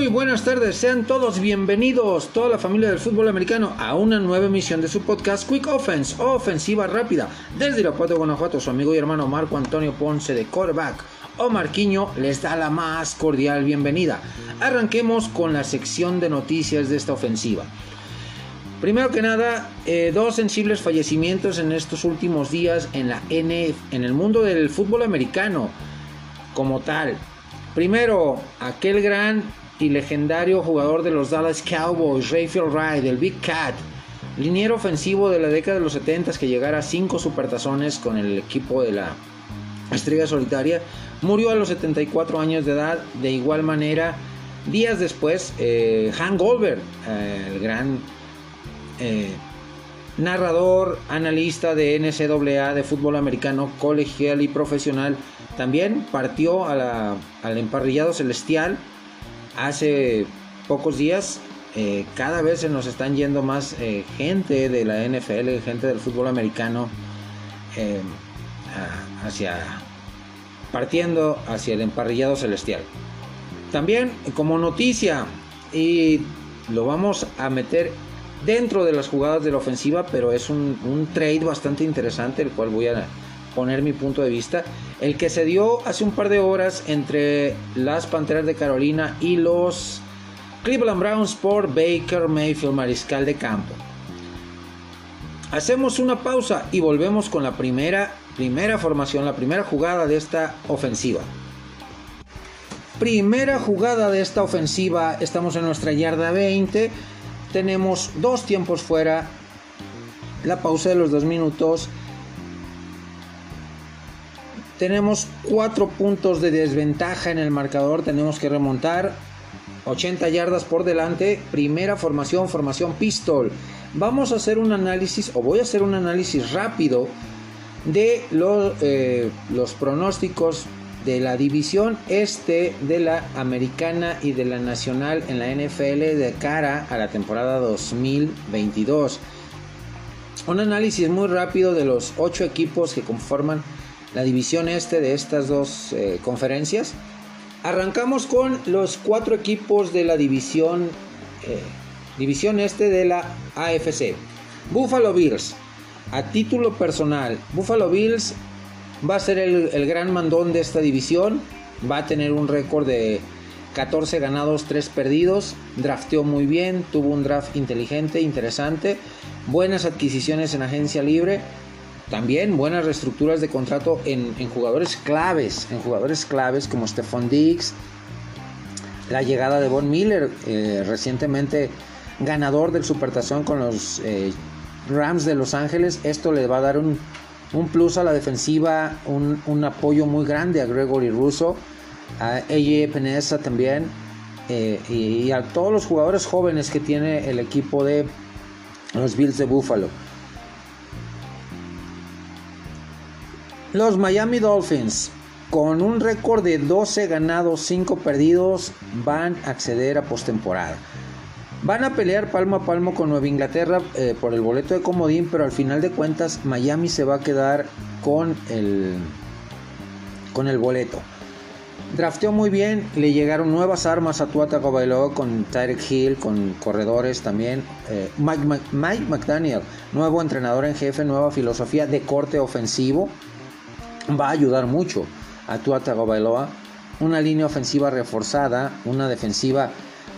Muy buenas tardes, sean todos bienvenidos, toda la familia del fútbol americano, a una nueva emisión de su podcast Quick Offense, ofensiva rápida. Desde Irapuato, Guanajuato, su amigo y hermano Marco Antonio Ponce de quarterback o Marquiño les da la más cordial bienvenida. Arranquemos con la sección de noticias de esta ofensiva. Primero que nada, eh, dos sensibles fallecimientos en estos últimos días en la NF, en el mundo del fútbol americano como tal. Primero, aquel gran y legendario jugador de los Dallas Cowboys, Rayfield Wright, el Big Cat, liniero ofensivo de la década de los 70 que llegara a cinco supertazones con el equipo de la Estrella Solitaria, murió a los 74 años de edad. De igual manera, días después, eh, Han Goldberg, eh, el gran eh, narrador, analista de NCAA de fútbol americano colegial y profesional, también partió al emparrillado celestial hace pocos días. Eh, cada vez se nos están yendo más eh, gente de la NFL, gente del fútbol americano, hacia partiendo hacia el emparrillado celestial. También como noticia, y lo vamos a meter dentro de las jugadas de la ofensiva, pero es un, trade bastante interesante, el cual voy a poner mi punto de vista. El que se dio hace un par de horas entre las Panteras de Carolina y los Cleveland Browns por Baker Mayfield, mariscal de campo. Hacemos una pausa y volvemos con la primera, primera formación, la primera jugada de esta ofensiva. Primera jugada de esta ofensiva, estamos en nuestra yarda 20 tenemos dos tiempos fuera, la pausa de los dos minutos. Tenemos cuatro puntos de desventaja en el marcador, tenemos que remontar 80 yardas por delante, primera formación, formación pistol. Vamos a hacer un análisis, o voy a hacer un análisis rápido de los, eh, los pronósticos de la división este de la americana y de la nacional en la NFL de cara a la temporada 2022. Un análisis muy rápido de los ocho equipos que conforman la división este de estas dos eh, conferencias. Arrancamos con los cuatro equipos de la división, eh, división este de la AFC. Buffalo Bills. A título personal, Buffalo Bills va a ser el, gran mandón de esta división. Va a tener un récord de 14 ganados, 3 perdidos. Drafteó muy bien, tuvo un draft inteligente, interesante. Buenas adquisiciones en agencia libre. También buenas reestructuras de contrato en, jugadores claves, en jugadores claves como Stephon Diggs. La llegada de Von Miller, eh, recientemente ganador del Supertazón con los eh, Rams de Los Ángeles. Esto le va a dar un, plus a la defensiva, un, apoyo muy grande a Gregory Russo, a AJ Peneza también, eh, y, a todos los jugadores jóvenes que tiene el equipo de los Bills de Buffalo. Los Miami Dolphins, con un récord de 12 ganados, 5 perdidos, van a acceder a postemporada. Van a pelear palmo a palmo con Nueva Inglaterra eh, por el boleto de comodín, pero al final de cuentas Miami se va a quedar con el, con el boleto. Drafteó muy bien, le llegaron nuevas armas a Tuata Bailoa con Tyreek Hill, con corredores también. Eh, Mike, McDaniel, nuevo entrenador en jefe, nueva filosofía de corte ofensivo, va a ayudar mucho a Tuata Bailoa. Una línea ofensiva reforzada, una defensiva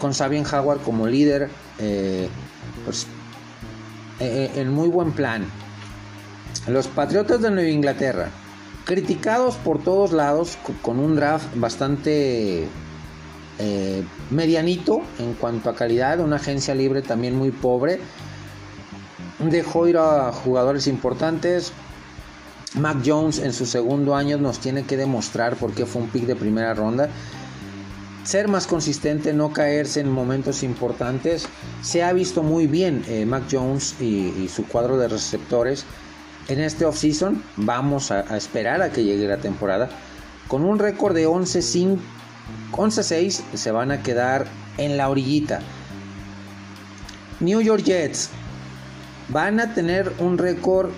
con Sabian Howard como líder, eh, pues, eh, eh, en muy buen plan. Los Patriotas de Nueva Inglaterra, criticados por todos lados, con un draft bastante medianito en cuanto a calidad, una agencia libre también muy pobre. Dejó ir a jugadores importantes. Mac Jones en su segundo año nos tiene que demostrar por qué fue un pick de primera ronda ser más consistente, no caerse en momentos importantes. Se ha visto muy bien eh, Mac Jones y, su cuadro de receptores en este offseason. Vamos a, esperar a que llegue la temporada. Con un récord de 11-6 se van a quedar en la orillita. New York Jets van a tener un récord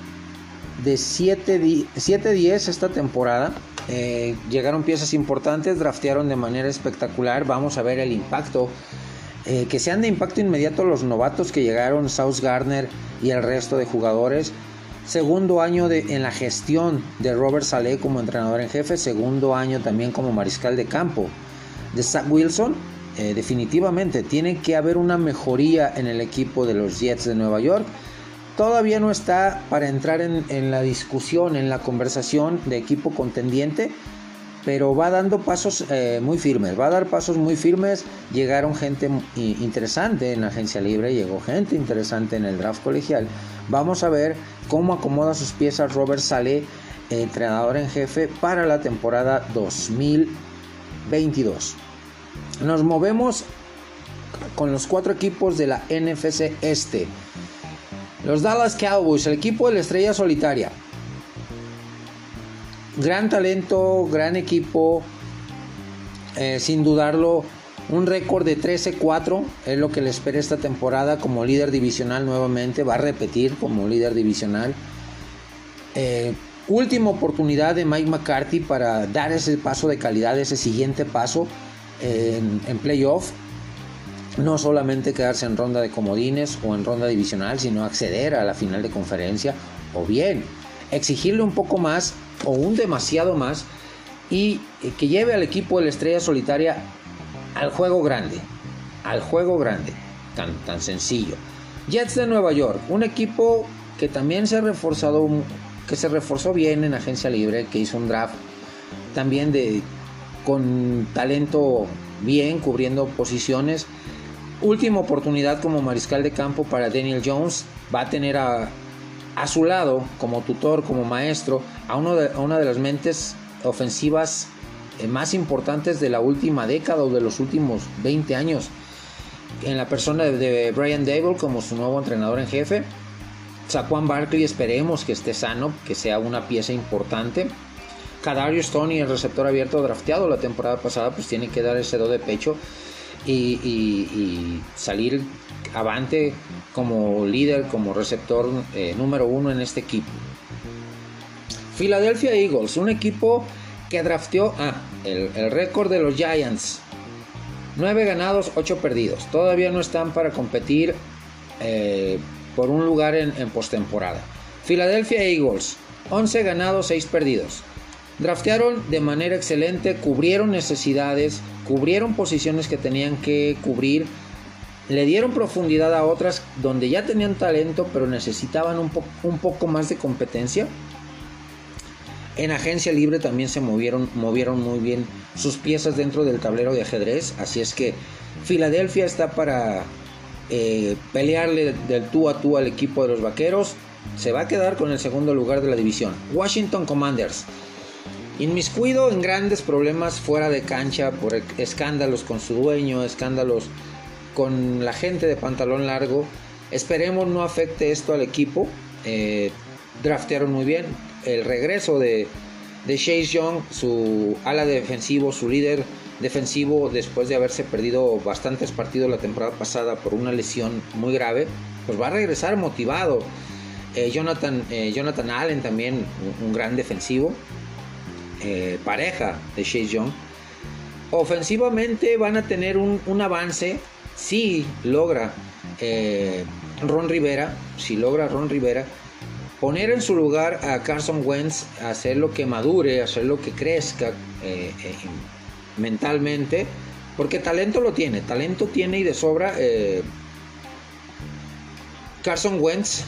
de 7-10 esta temporada Eh, llegaron piezas importantes, draftearon de manera espectacular. Vamos a ver el impacto. Eh, que sean de impacto inmediato los novatos que llegaron, South Gardner y el resto de jugadores. Segundo año de, en la gestión de Robert Saleh como entrenador en jefe. Segundo año también como mariscal de campo de Zach Wilson. Eh, definitivamente tiene que haber una mejoría en el equipo de los Jets de Nueva York todavía no está para entrar en, la discusión, en la conversación de equipo contendiente, pero va dando pasos eh, muy firmes, va a dar pasos muy firmes. Llegaron gente interesante en la agencia libre, llegó gente interesante en el draft colegial. Vamos a ver cómo acomoda sus piezas Robert Saleh, entrenador en jefe, para la temporada 2022. Nos movemos con los cuatro equipos de la NFC Este. Los Dallas Cowboys, el equipo de la estrella solitaria. Gran talento, gran equipo. Eh, sin dudarlo, un récord de 13-4 es lo que le espera esta temporada como líder divisional nuevamente. Va a repetir como líder divisional. Eh, última oportunidad de Mike McCarthy para dar ese paso de calidad, ese siguiente paso en, en playoff no solamente quedarse en ronda de comodines o en ronda divisional, sino acceder a la final de conferencia o bien exigirle un poco más o un demasiado más y eh, que lleve al equipo de la estrella solitaria al juego grande, al juego grande, tan, tan sencillo. Jets de Nueva York, un equipo que también se ha reforzado, que se reforzó bien en agencia libre, que hizo un draft también de con talento bien cubriendo posiciones última oportunidad como mariscal de campo para Daniel Jones. Va a tener a, su lado, como tutor, como maestro, a, uno de, una de las mentes ofensivas eh, más importantes de la última década o de los últimos 20 años. En la persona de, Brian Dable como su nuevo entrenador en jefe. Saquon Barkley esperemos que esté sano, que sea una pieza importante. Kadarius Tony, el receptor abierto drafteado la temporada pasada, pues tiene que dar ese do de pecho y, salir avante como líder, como receptor eh, número uno en este equipo. Philadelphia Eagles, un equipo que drafteó ah, el, récord de los Giants. 9 ganados, 8 perdidos. Todavía no están para competir eh, por un lugar en, en postemporada. Philadelphia Eagles, 11 ganados, 6 perdidos. Draftearon de manera excelente, cubrieron necesidades, cubrieron posiciones que tenían que cubrir, le dieron profundidad a otras donde ya tenían talento pero necesitaban un, poco más de competencia. En agencia libre también se movieron, movieron muy bien sus piezas dentro del tablero de ajedrez, así es que Filadelfia está para eh, pelearle del tú a tú al equipo de los Vaqueros. Se va a quedar con el segundo lugar de la división. Washington Commanders Inmiscuido en grandes problemas fuera de cancha por escándalos con su dueño, escándalos con la gente de pantalón largo. Esperemos no afecte esto al equipo. Eh, draftearon muy bien. El regreso de, de Chase Young, su ala defensivo, su líder defensivo, después de haberse perdido bastantes partidos la temporada pasada por una lesión muy grave, pues va a regresar motivado. Eh, Jonathan, eh, Jonathan Allen también, un gran defensivo. Eh, pareja de Chase Young, ofensivamente van a tener un, avance si logra eh, Ron Rivera, si logra Ron Rivera, poner en su lugar a Carson Wentz, hacer lo que madure, hacer lo que crezca eh, mentalmente, porque talento lo tiene, talento tiene y de sobra Carson Wentz,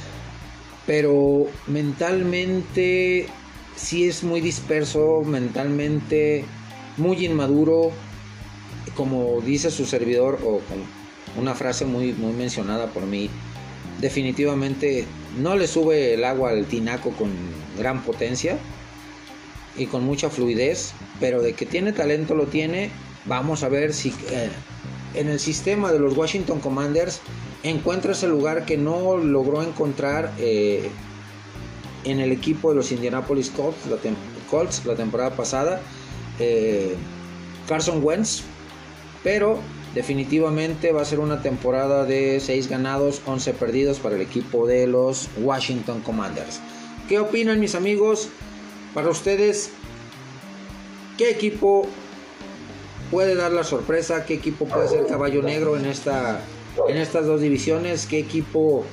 pero mentalmente sí es muy disperso mentalmente, muy inmaduro, como dice su servidor, o con una frase muy, muy mencionada por mí, definitivamente no le sube el agua al tinaco con gran potencia y con mucha fluidez, pero de que tiene talento lo tiene. Vamos a ver si eh, en el sistema de los Washington Commanders encuentra ese lugar que no logró encontrar eh, en el equipo de los Indianapolis Colts la, temporada pasada. Eh, Carson Wentz, pero definitivamente va a ser una temporada de 6 ganados, 11 perdidos para el equipo de los Washington Commanders. ¿Qué opinan mis amigos? Para ustedes, ¿Qué equipo puede dar la sorpresa? ¿Qué equipo puede ser caballo negro en, esta, en estas dos divisiones? ¿Qué equipo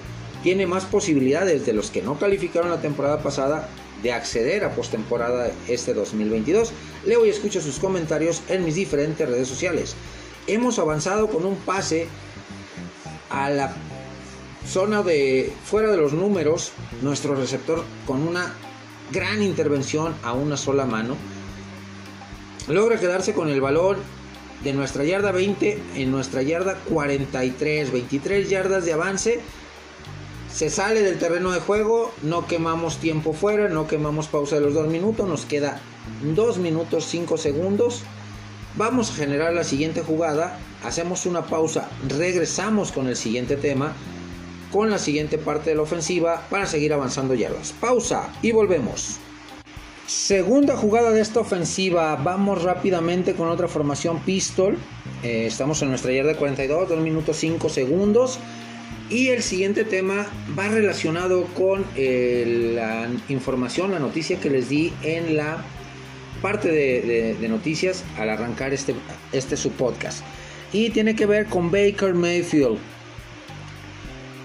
tiene más posibilidades de los que no calificaron la temporada pasada de acceder a postemporada este 2022? Leo y escucho sus comentarios en mis diferentes redes sociales. Hemos avanzado con un pase a la zona de fuera de los números, nuestro receptor con una gran intervención a una sola mano logra quedarse con el balón de nuestra yarda 20 en nuestra yarda 43, 23 yardas de avance. Se sale del terreno de juego, no quemamos tiempo fuera, no quemamos pausa de los 2 minutos, nos queda 2 minutos 5 segundos. Vamos a generar la siguiente jugada, hacemos una pausa, regresamos con el siguiente tema, con la siguiente parte de la ofensiva para seguir avanzando yardas. Pausa y volvemos. Segunda jugada de esta ofensiva, vamos rápidamente con otra formación pistol. Eh, estamos en nuestra yarda 42, 2 minutos 5 segundos. Y el siguiente tema va relacionado con eh, la información, la noticia que les di en la parte de, noticias al arrancar este, este podcast. Y tiene que ver con Baker Mayfield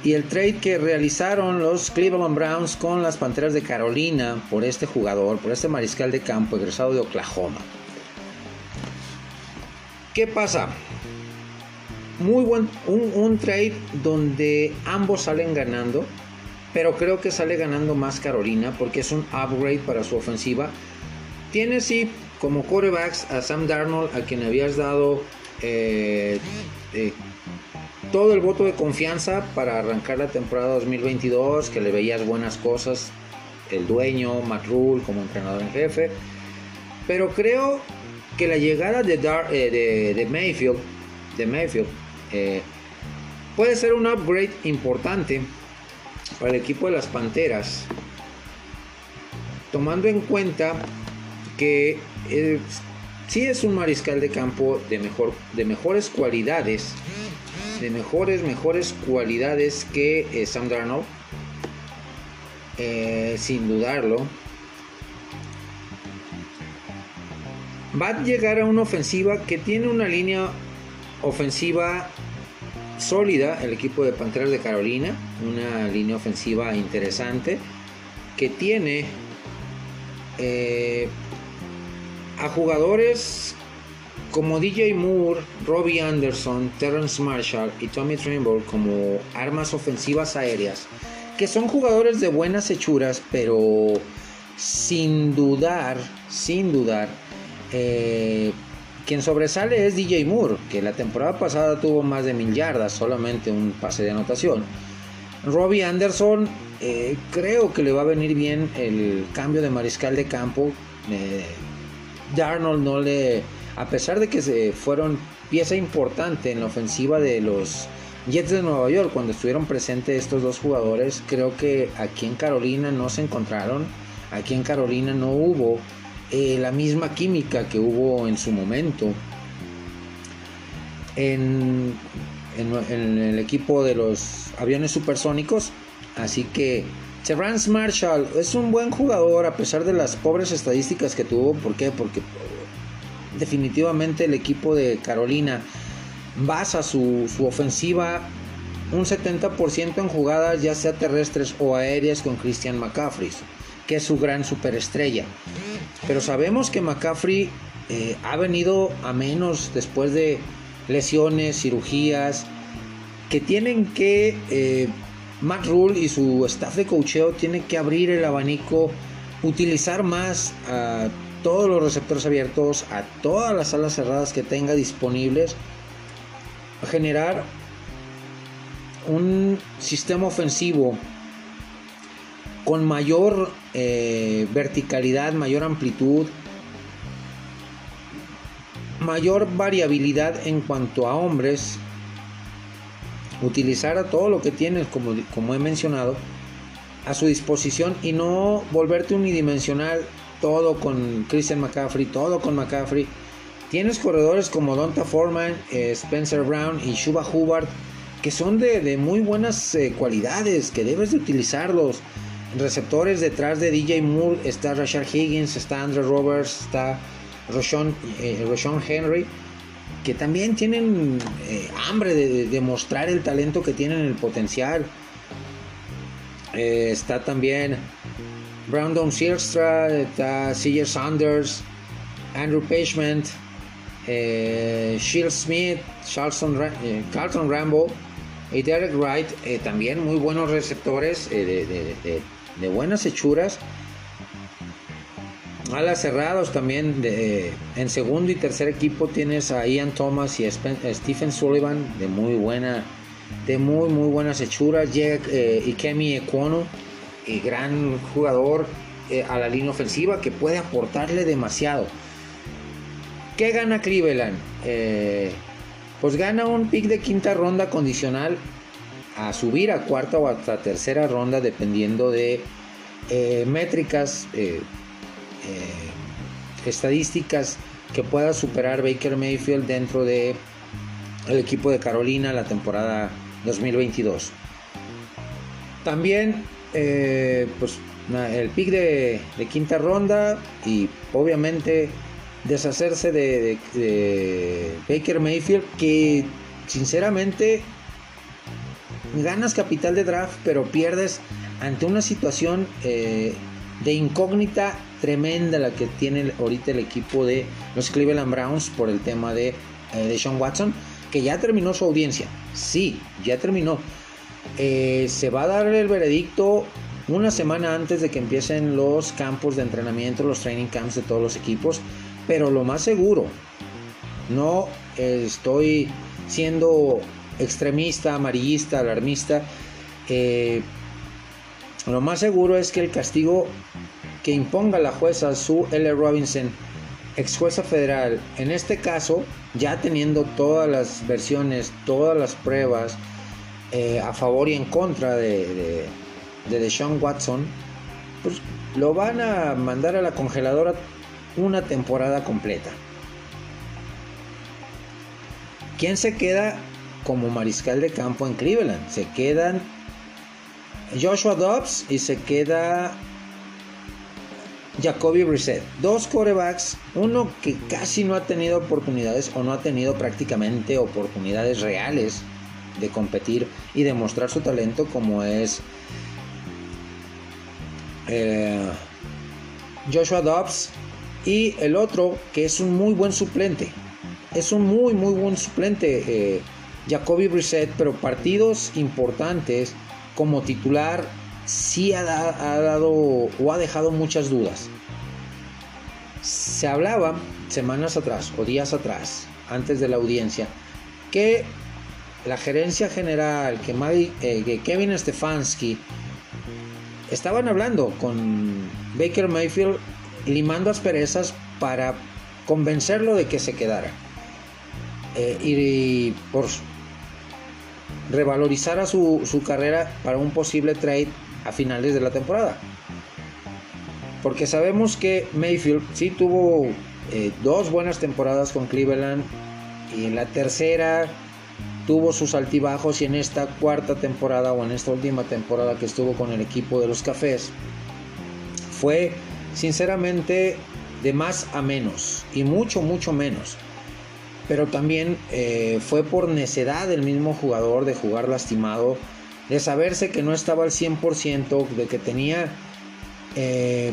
y el trade que realizaron los Cleveland Browns con las Panteras de Carolina por este jugador, por este mariscal de campo egresado de Oklahoma. ¿Qué pasa? Muy buen, un, trade donde ambos salen ganando, pero creo que sale ganando más Carolina porque es un upgrade para su ofensiva. Tiene sí como quarterbacks a Sam Darnold, a quien habías dado eh, eh, todo el voto de confianza para arrancar la temporada 2022, que le veías buenas cosas, el dueño, Matt Rule como entrenador en jefe. Pero creo que la llegada de, eh, de, Mayfield, de Mayfield eh, puede ser un upgrade importante para el equipo de las Panteras, tomando en cuenta que eh, si es un mariscal de campo de, mejor, de mejores cualidades de mejores, mejores cualidades que eh, Sam Darnold. Eh, sin dudarlo. Va a llegar a una ofensiva que tiene una línea ofensiva sólida, el equipo de Panteras de Carolina, una línea ofensiva interesante, que tiene eh, a jugadores como DJ Moore, Robbie Anderson, Terrence Marshall y Tommy Trimble como armas ofensivas aéreas, que son jugadores de buenas hechuras, pero sin dudar, sin dudar, eh, quien sobresale es DJ Moore, que la temporada pasada tuvo más de mil yardas, solamente un pase de anotación. Robbie Anderson, eh, creo que le va a venir bien el cambio de mariscal de campo. Eh, Darnold no le a pesar de que se fueron pieza importante en la ofensiva de los Jets de Nueva York cuando estuvieron presentes estos dos jugadores, creo que aquí en Carolina no se encontraron, aquí en Carolina no hubo eh, la misma química que hubo en su momento. En, el equipo de los aviones supersónicos, así que Terrence Marshall es un buen jugador a pesar de las pobres estadísticas que tuvo, ¿por qué? Porque definitivamente el equipo de Carolina basa su, ofensiva un 70% en jugadas ya sea terrestres o aéreas con Christian McCaffrey, que es su gran superestrella. Pero sabemos que McCaffrey eh, ha venido a menos después de lesiones, cirugías, que tienen que, eh, Matt Rule y su staff de cocheo tienen que abrir el abanico, utilizar más a todos los receptores abiertos, a todas las salas cerradas que tenga disponibles, generar un sistema ofensivo con mayor eh, verticalidad, mayor amplitud, mayor variabilidad en cuanto a hombres, utilizar a todo lo que tienes, como, como he mencionado, a su disposición y no volverte unidimensional todo con Christian McCaffrey, todo con McCaffrey. Tienes corredores como Donta Foreman, eh, Spencer Brown y Shuba Hubbard, que son de, muy buenas eh, cualidades, que debes de utilizarlos. Receptores detrás de DJ Moore está Rashard Higgins, está Andrew Roberts, está Roshon, Henry, que también tienen hambre de, mostrar el talento que tienen, el potencial. está también Brandon Silstra, está CJ Sanders, Andrew Pagement, eh, Smith, Charlton, eh, Carlton Rambo y Derek Wright, eh, también muy buenos receptores eh, de, buenas hechuras. Alas cerrados también en segundo y tercer equipo tienes a Ian Thomas y a Stephen Sullivan de muy buena de muy muy buenas hechuras y Kemi Equono gran jugador eh, a la línea ofensiva que puede aportarle demasiado. ¿Qué gana Cleveland? Eh, pues gana un pick de quinta ronda condicional a subir a cuarta o hasta tercera ronda dependiendo de eh, métricas, estadísticas que pueda superar Baker Mayfield dentro de el equipo de Carolina la temporada 2022. También eh, pues el pick de, quinta ronda y obviamente deshacerse de, Baker Mayfield que sinceramente ganas capital de draft pero pierdes ante una situación eh, de incógnita tremenda la que tiene ahorita el equipo de los Cleveland Browns por el tema de, eh, de Sean Watson que ya terminó su audiencia. Sí ya terminó. Eh, se va a dar el veredicto una semana antes de que empiecen los campos de entrenamiento, los training camps de todos los equipos, pero lo más seguro, no estoy siendo extremista, amarillista, alarmista, eh, lo más seguro es que el castigo que imponga la jueza Sue L. Robinson, ex jueza federal, en este caso, ya teniendo todas las versiones, todas las pruebas, eh, a favor y en contra de, de, Deshaun Watson, pues lo van a mandar a la congeladora una temporada completa. ¿Quién se queda como mariscal de campo en Cleveland? Se quedan Joshua Dobbs y se queda Jacoby Brissett. Dos corebacks, uno que casi no ha tenido oportunidades o no ha tenido prácticamente oportunidades reales de competir y demostrar su talento como es eh, Joshua Dobbs y el otro que es un muy buen suplente es un muy muy buen suplente eh, Jacoby Brissett pero partidos importantes como titular sí ha, ha dado o ha dejado muchas dudas se hablaba semanas atrás o días atrás antes de la audiencia que la gerencia general, que, eh, Kevin Stefanski, estaban hablando con Baker Mayfield, limando asperezas para convencerlo de que se quedara. Eh, y, por revalorizar su, su carrera para un posible trade a finales de la temporada. Porque sabemos que Mayfield sí tuvo eh, dos buenas temporadas con Cleveland y en la tercera tuvo sus altibajos y en esta cuarta temporada o en esta última temporada que estuvo con el equipo de los cafés fue sinceramente de más a menos y mucho mucho menos pero también eh, fue por necedad del mismo jugador de jugar lastimado de saberse que no estaba al 100% de que tenía eh,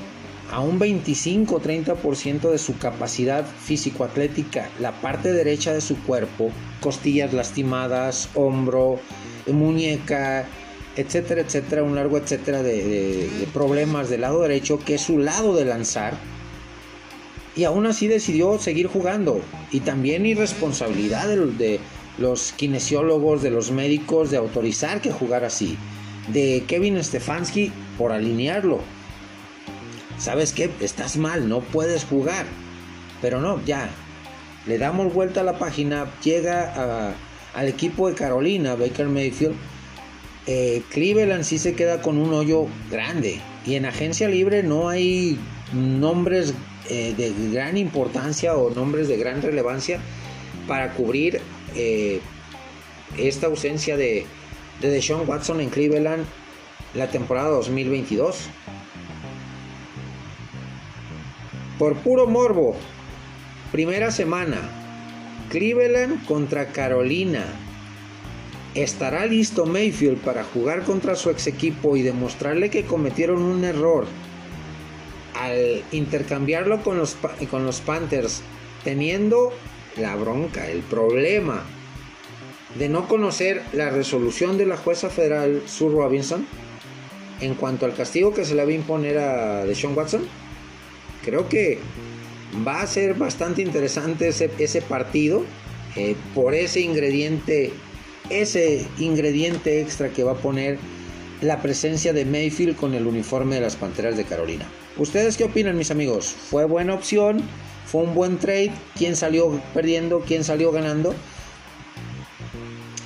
a un 25-30% de su capacidad físico-atlética, la parte derecha de su cuerpo, costillas lastimadas, hombro, muñeca, etcétera, etcétera, un largo etcétera de, problemas del lado derecho, que es su lado de lanzar. Y aún así decidió seguir jugando. Y también irresponsabilidad de, de los kinesiólogos, de los médicos, de autorizar que jugara así. De Kevin Stefanski por alinearlo ¿sabes qué? Estás mal, no puedes jugar. Pero no, ya. Le damos vuelta a la página, llega al equipo de Carolina, Baker Mayfield. Eh, Cleveland sí se queda con un hoyo grande. Y en agencia libre no hay nombres eh, de gran importancia o nombres de gran relevancia para cubrir eh, esta ausencia de, de Deshaun Watson en Cleveland la temporada 2022 por puro morbo, Primera semana. Cleveland contra Carolina. ¿Estará listo Mayfield para jugar contra su ex equipo y demostrarle que cometieron un error al intercambiarlo con los, con los Panthers, teniendo la bronca, el problema de no conocer la resolución de la jueza federal Sue Robinson en cuanto al castigo que se le va a imponer a Deshaun Watson? Creo que va a ser bastante interesante ese, partido eh, por ese ingrediente, ese ingrediente extra que va a poner la presencia de Mayfield con el uniforme de las Panteras de Carolina. ¿Ustedes qué opinan, mis amigos? ¿Fue buena opción? ¿Fue un buen trade? ¿Quién salió perdiendo? ¿Quién salió ganando?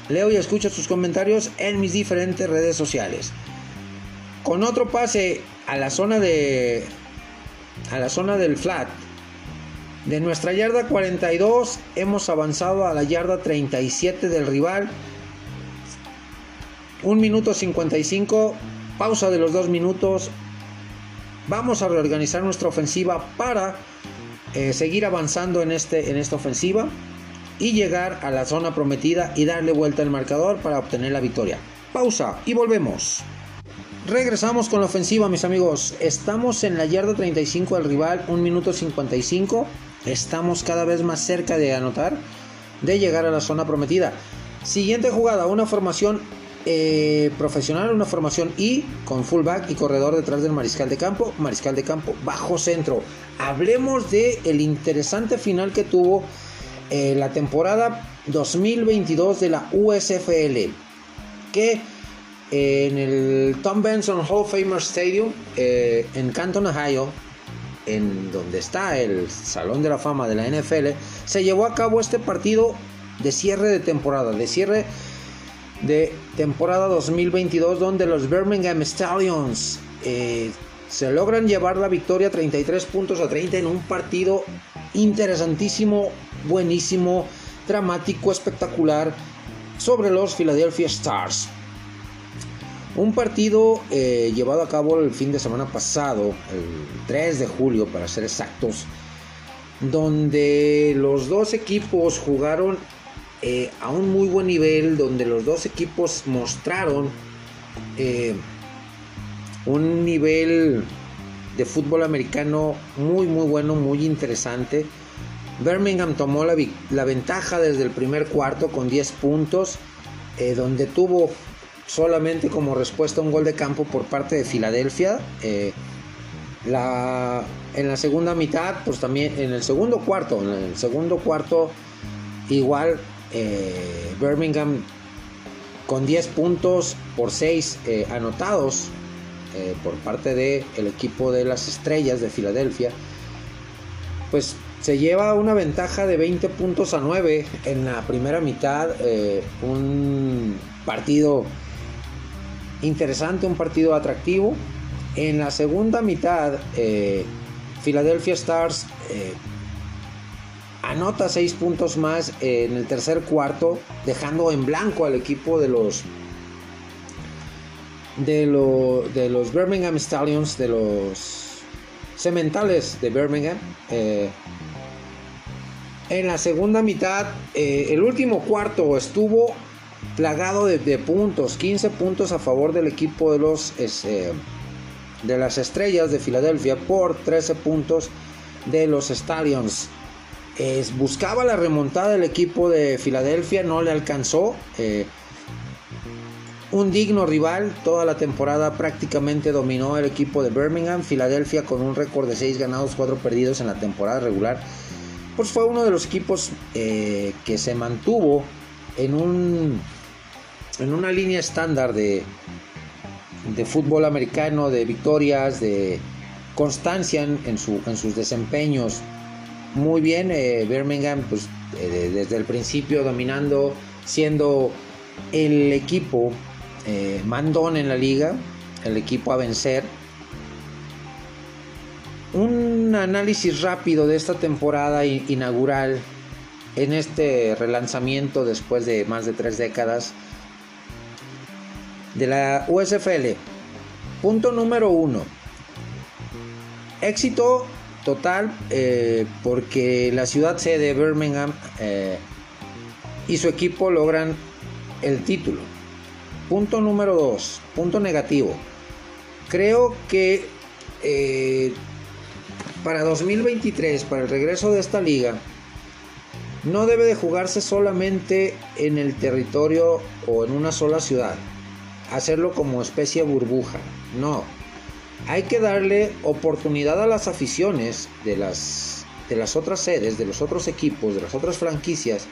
Leo y escucho sus comentarios en mis diferentes redes sociales. Con otro pase a la zona de a la zona del flat. De nuestra yarda 42 hemos avanzado a la yarda 37 del rival. 1 minuto 55, pausa de los 2 minutos. Vamos a reorganizar nuestra ofensiva para eh, seguir avanzando en, este, en esta ofensiva y llegar a la zona prometida y darle vuelta al marcador para obtener la victoria. Pausa y volvemos. Regresamos con la ofensiva, mis amigos. Estamos en la yarda 35 del rival, 1 minuto 55. Estamos cada vez más cerca de anotar, de llegar a la zona prometida. Siguiente jugada, una formación eh, profesional, una formación I con fullback y corredor detrás del mariscal de campo, mariscal de campo bajo centro. Hablemos de el interesante final que tuvo eh, la temporada 2022 de la USFL, que eh, en el Tom Benson Hall of Famer Stadium en Canton, Ohio, en donde está el Salón de la Fama de la NFL, se llevó a cabo este partido de cierre de temporada, de cierre temporada 2022 donde los Birmingham Stallions eh, se logran llevar la victoria 33 puntos a 30 en un partido interesantísimo, buenísimo, dramático, espectacular sobre los Philadelphia Stars. Un partido eh, llevado a cabo el fin de semana pasado, el 3 de julio para ser exactos, donde los dos equipos jugaron eh, a un muy buen nivel donde los dos equipos mostraron eh, un nivel de fútbol americano muy muy bueno, muy interesante. Birmingham tomó la, ventaja desde el primer cuarto con 10 puntos, eh, donde tuvo solamente como respuesta un gol de campo por parte de Filadelfia. la, en la segunda mitad, pues también en el segundo cuarto, en el segundo cuarto igual eh, Birmingham con 10 puntos por 6 eh, anotados eh, por parte del el equipo de las estrellas de Filadelfia, pues se lleva una ventaja de 20 puntos a 9 en la primera mitad. un partido interesante, un partido atractivo. En la segunda mitad, Philadelphia Stars anota 6 puntos más en el tercer cuarto, dejando en blanco al equipo de los de, los Birmingham Stallions, de los Cementales de Birmingham. Eh, en la segunda mitad, eh, el último cuarto estuvo plagado de, puntos, 15 puntos a favor del equipo de los eh, de las estrellas de Filadelfia por 13 puntos de los Stallions buscaba la remontada del equipo de Filadelfia, no le alcanzó. Eh, un digno rival, toda la temporada prácticamente dominó el equipo de Birmingham. Filadelfia con un récord de 6 ganados, 4 perdidos en la temporada regular. Pues fue uno de los equipos eh, que se mantuvo en, un, en una línea estándar de, de fútbol americano, de victorias, de constancia en, en sus desempeños muy bien. Eh, Birmingham, pues eh, desde el principio dominando, siendo el equipo eh, mandón en la liga, el equipo a vencer. Un análisis rápido de esta temporada inaugural en este relanzamiento después de más de tres décadas de la USFL. Punto número uno. Éxito total, eh, porque la ciudad sede Birmingham eh, y su equipo logran el título. Punto número 2, punto negativo. Creo que eh, para 2023, para el regreso de esta liga, no debe de jugarse solamente en el territorio o en una sola ciudad. Hacerlo como especie burbuja. No. Hay que darle oportunidad a las aficiones de las, de las otras sedes, de los otros equipos, de las otras franquicias,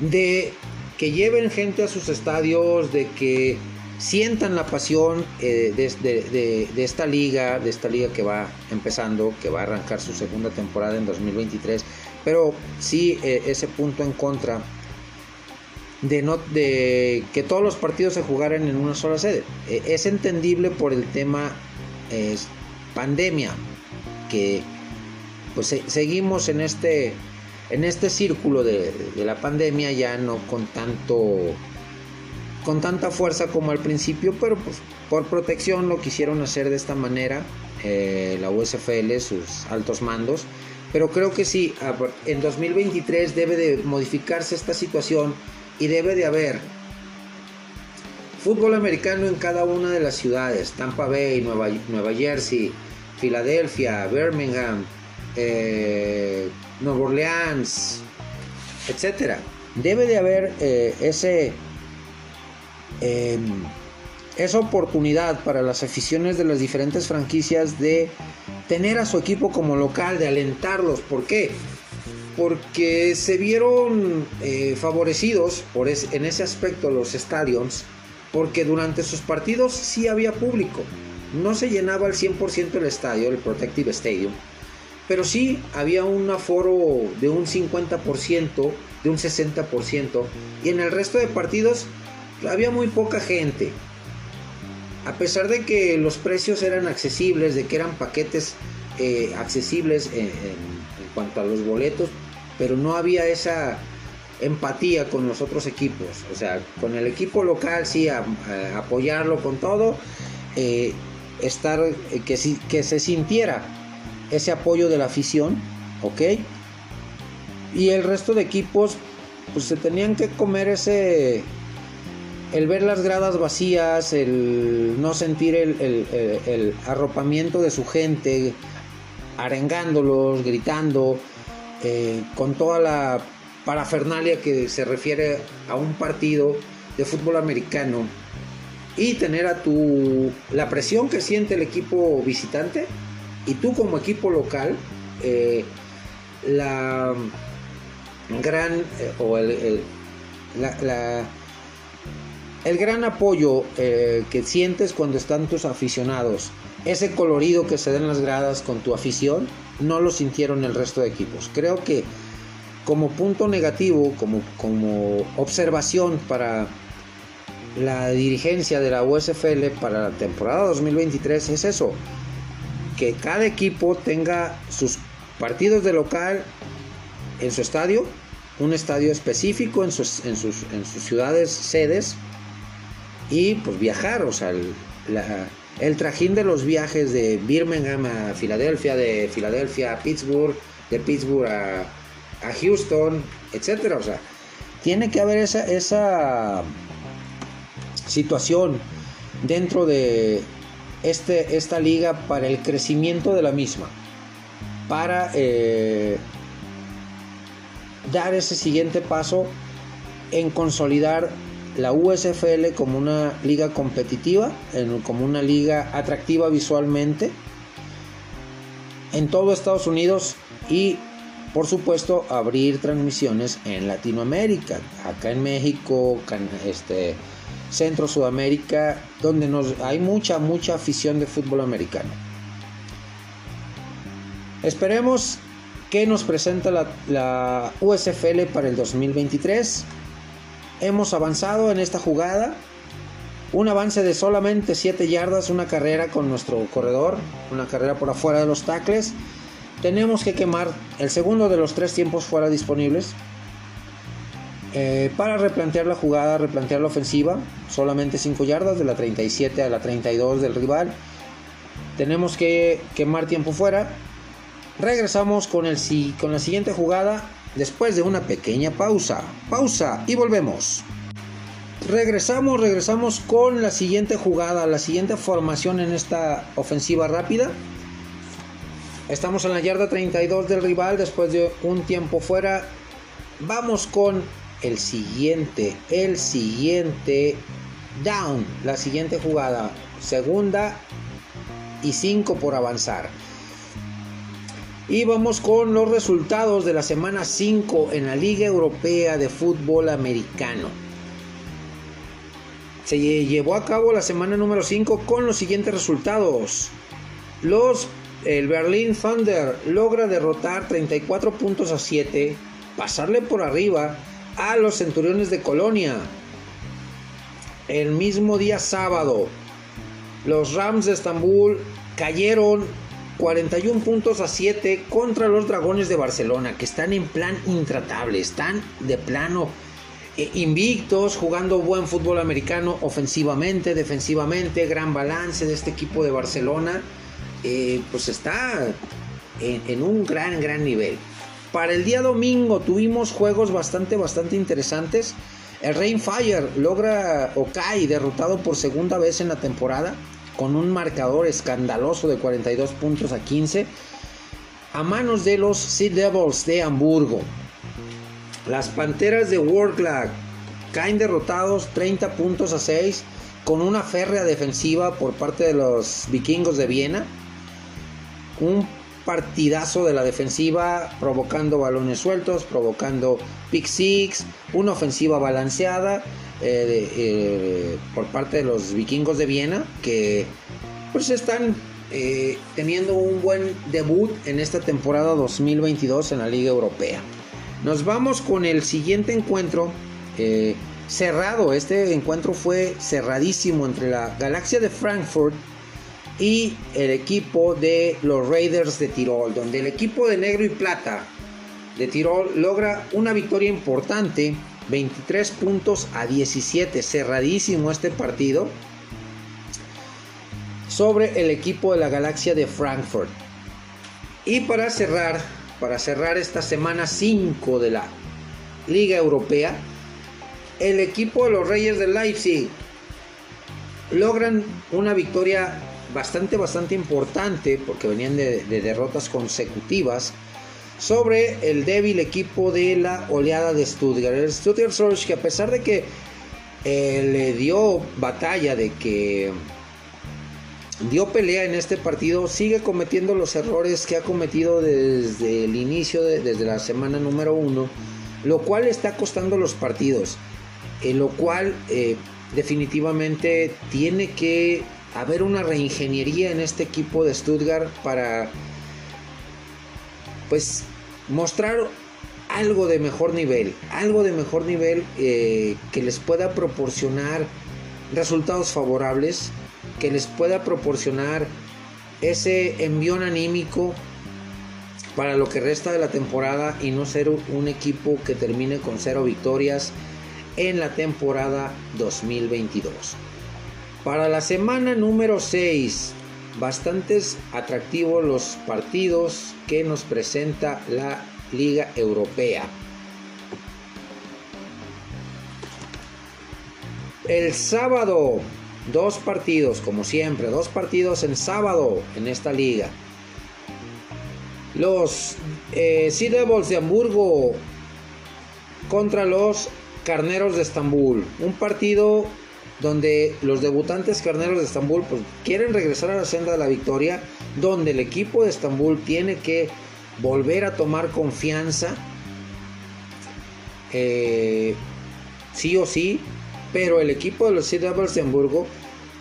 de que lleven gente a sus estadios, de que sientan la pasión eh, de, esta liga, de esta liga que va empezando, que va a arrancar su segunda temporada en 2023, pero sí eh, ese punto en contra de, no, de que todos los partidos se jugaran en una sola sede. Eh, es entendible por el tema pandemia, que pues seguimos en este, en este círculo de la pandemia ya no con tanto con tanta fuerza como al principio, pero pues por protección lo quisieron hacer de esta manera eh, la USFL, sus altos mandos. Pero creo que sí, en 2023 debe de modificarse esta situación y debe de haber fútbol americano en cada una de las ciudades, Tampa Bay, Nueva, Nueva Jersey, Filadelfia, Birmingham, eh, Nueva Orleans, etc. Debe de haber eh, ese Em, esa oportunidad para las aficiones de las diferentes franquicias de tener a su equipo como local, de alentarlos. ¿Por qué? Porque se vieron eh, favorecidos por en ese aspecto los estadios, porque durante sus partidos sí había público. No se llenaba al 100% el estadio, el Protective Stadium, pero sí había un aforo de un 50%, de un 60%, y en el resto de partidos había muy poca gente. A pesar de que los precios eran accesibles, de que eran paquetes eh, accesibles en, cuanto a los boletos, pero no había esa empatía con los otros equipos. O sea, con el equipo local sí, apoyarlo con todo, eh, estar, eh, que, que se sintiera ese apoyo de la afición, ¿ok? Y el resto de equipos, pues se tenían que comer ese el ver las gradas vacías, el no sentir el, arropamiento de su gente, arengándolos, gritando, eh, con toda la parafernalia que se refiere a un partido de fútbol americano. Y tener a tu la presión que siente el equipo visitante y tú como equipo local eh, la gran eh, o el, la el gran apoyo eh, que sientes cuando están tus aficionados, ese colorido que se da las gradas con tu afición, no lo sintieron el resto de equipos. Creo que como punto negativo, como, como observación para la dirigencia de la USFL para la temporada 2023 es eso, que cada equipo tenga sus partidos de local en su estadio, un estadio específico en sus, en sus, en sus ciudades sedes y pues viajar, o sea, el, trajín de los viajes de Birmingham a Filadelfia, de Filadelfia a Pittsburgh, de Pittsburgh a, Houston, etcétera, o sea, tiene que haber esa, esa situación dentro de este, esta liga para el crecimiento de la misma, para eh, dar ese siguiente paso en consolidar la USFL como una liga competitiva, como una liga atractiva visualmente en todo Estados Unidos y por supuesto abrir transmisiones en Latinoamérica, acá en México, este, Centro Sudamérica, donde nos, hay mucha, mucha afición de fútbol americano. Esperemos que nos presenta la, la USFL para el 2023 hemos avanzado en esta jugada. Un avance de solamente 7 yardas, una carrera con nuestro corredor, una carrera por afuera de los tackles. Tenemos que quemar el segundo de los tres tiempos fuera disponibles. Eh, para replantear la jugada, replantear la ofensiva, solamente 5 yardas de la 37 a la 32 del rival. tenemos que quemar tiempo fuera. Regresamos con, el, con la siguiente jugada después de una pequeña pausa. Pausa y volvemos. Regresamos, regresamos con la siguiente jugada, la siguiente formación en esta ofensiva rápida. Estamos en la yarda 32 del rival después de un tiempo fuera. Vamos con el siguiente, el siguiente down, la siguiente jugada. Segunda y 5 por avanzar. Y vamos con los resultados de la semana 5 en la Liga Europea de Fútbol Americano. Se llevó a cabo la semana número 5 con los siguientes resultados. Los el Berlin Thunder logra derrotar 34 puntos a 7, pasarle por arriba a los Centuriones de Colonia. El mismo día sábado, los Rams de Estambul cayeron 41 puntos a 7 contra los Dragones de Barcelona, que están en plan intratable, están de plano eh, invictos, jugando buen fútbol americano ofensivamente, defensivamente, gran balance de este equipo de Barcelona, eh, pues está en, en un gran, gran nivel. Para el día domingo tuvimos juegos bastante, bastante interesantes. El Rainfire logra o cae derrotado por segunda vez en la temporada con un marcador escandaloso de 42 puntos a 15 a manos de los Sea Devils de Hamburgo. Las Panteras de Worklag caen derrotados 30 puntos a 6 con una férrea defensiva por parte de los vikingos de Viena. Un partidazo de la defensiva provocando balones sueltos, provocando pick six, una ofensiva balanceada eh, eh, por parte de los vikingos de Viena que pues están eh, teniendo un buen debut en esta temporada 2022 en la Liga Europea. Nos vamos con el siguiente encuentro cerrado. Este encuentro fue cerradísimo entre la Galaxia de Frankfurt y el equipo de los Raiders de Tirol, donde el equipo de negro y plata de Tirol logra una victoria importante 23 puntos a 17, cerradísimo este partido sobre el equipo de la Galaxia de Frankfurt. Y para cerrar, para cerrar esta semana 5 de la Liga Europea, el equipo de los Reyes de Leipzig logran una victoria bastante, bastante importante porque venían de, de derrotas consecutivas sobre el débil equipo de la oleada de Stuttgart. El Stuttgart Surge que a pesar de que eh, le dio batalla, de que dio pelea en este partido, sigue cometiendo los errores que ha cometido desde el inicio, desde la semana número uno, lo cual está costando los partidos, en lo cual eh, definitivamente tiene que haber una reingeniería en este equipo de Stuttgart para pues mostrar algo de mejor nivel, algo de mejor nivel eh, que les pueda proporcionar resultados favorables, que les pueda proporcionar ese envión anímico para lo que resta de la temporada y no ser un equipo que termine con cero victorias en la temporada 2022. Para la semana número 6 bastantes atractivos los partidos que nos presenta la Liga Europea. El sábado, dos partidos, como siempre, dos partidos en sábado en esta liga. Los eh, Sea Devils de Hamburgo contra los Carneros de Estambul. Un partido donde los debutantes carneros de Estambul pues, quieren regresar a la senda de la victoria, donde el equipo de Estambul tiene que volver a tomar confianza, eh, sí o sí, pero el equipo de los Sea de Hamburgo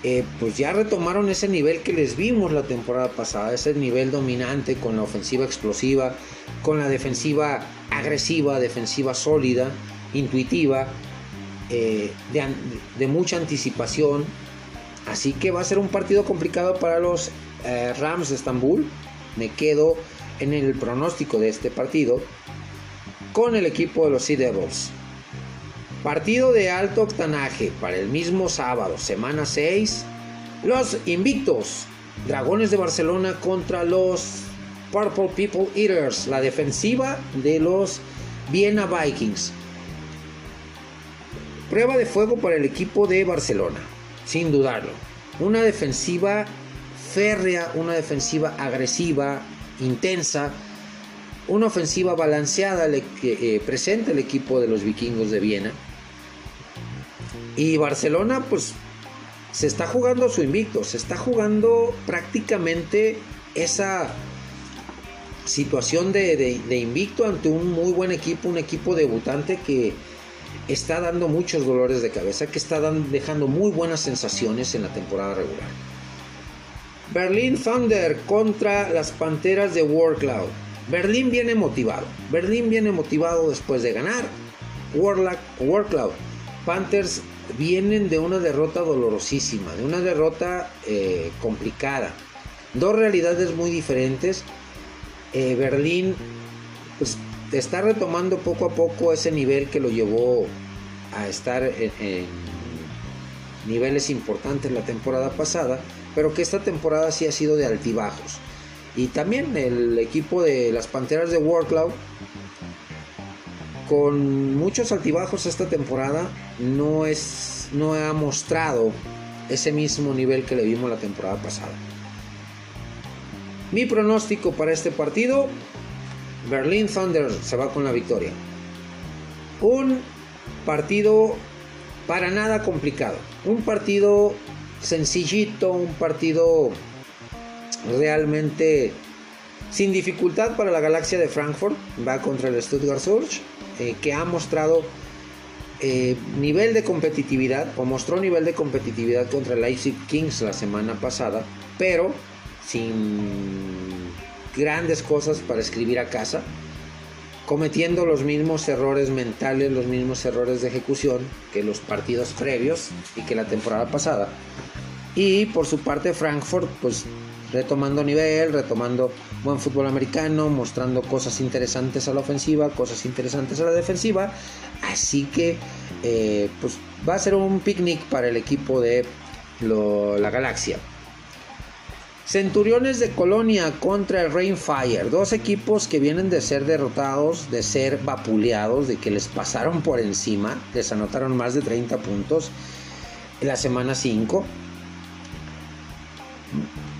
eh, pues ya retomaron ese nivel que les vimos la temporada pasada, ese nivel dominante con la ofensiva explosiva, con la defensiva agresiva, defensiva sólida, intuitiva, eh, de, mucha anticipación. Así que va a ser un partido complicado para los eh, Rams de Estambul. Me quedo en el pronóstico de este partido con el equipo de los Sea Devils. Partido de alto octanaje para el mismo sábado, semana 6. Los invictos Dragones de Barcelona contra los Purple People Eaters, la defensiva de los Viena Vikings. Prueba de fuego para el equipo de Barcelona, sin dudarlo. Una defensiva férrea, una defensiva agresiva, intensa, una ofensiva balanceada que eh, presenta el equipo de los vikingos de Viena. Y Barcelona, pues, se está jugando su invicto, se está jugando prácticamente esa situación de, invicto ante un muy buen equipo, un equipo debutante que está dando muchos dolores de cabeza, que está dejando muy buenas sensaciones en la temporada regular. Berlin Thunder contra las Panteras de Warcloud. Berlín viene motivado. Berlín viene motivado después de ganar. Warcloud. Panthers vienen de una derrota dolorosísima, de una derrota eh, complicada. Dos realidades muy diferentes. Eh, Berlín está retomando poco a poco ese nivel que lo llevó a estar en niveles importantes la temporada pasada pero que esta temporada sí ha sido de altibajos. Y también el equipo de las Panteras de Warcloud, con muchos altibajos esta temporada, no, es, no ha mostrado ese mismo nivel que le vimos la temporada pasada. Mi pronóstico para este partido, Berlin Thunder se va con la victoria. Un partido para nada complicado. Un partido sencillito, un partido realmente sin dificultad para la galaxia de Frankfurt. Va contra el Stuttgart Surge, eh, que ha mostrado eh, nivel de competitividad, o mostró nivel de competitividad contra el Leipzig Kings la semana pasada, pero sin grandes cosas para escribir a casa cometiendo los mismos errores mentales, los mismos errores de ejecución que los partidos previos y que la temporada pasada. Y por su parte Frankfurt, pues retomando nivel, retomando buen fútbol americano, mostrando cosas interesantes a la ofensiva, cosas interesantes a la defensiva. Así que eh, pues va a ser un picnic para el equipo de la Galaxia. Centuriones de Colonia contra el Rainfire. Dos equipos que vienen de ser derrotados, de ser vapuleados, de que les pasaron por encima. Les anotaron más de 30 puntos en la semana 5.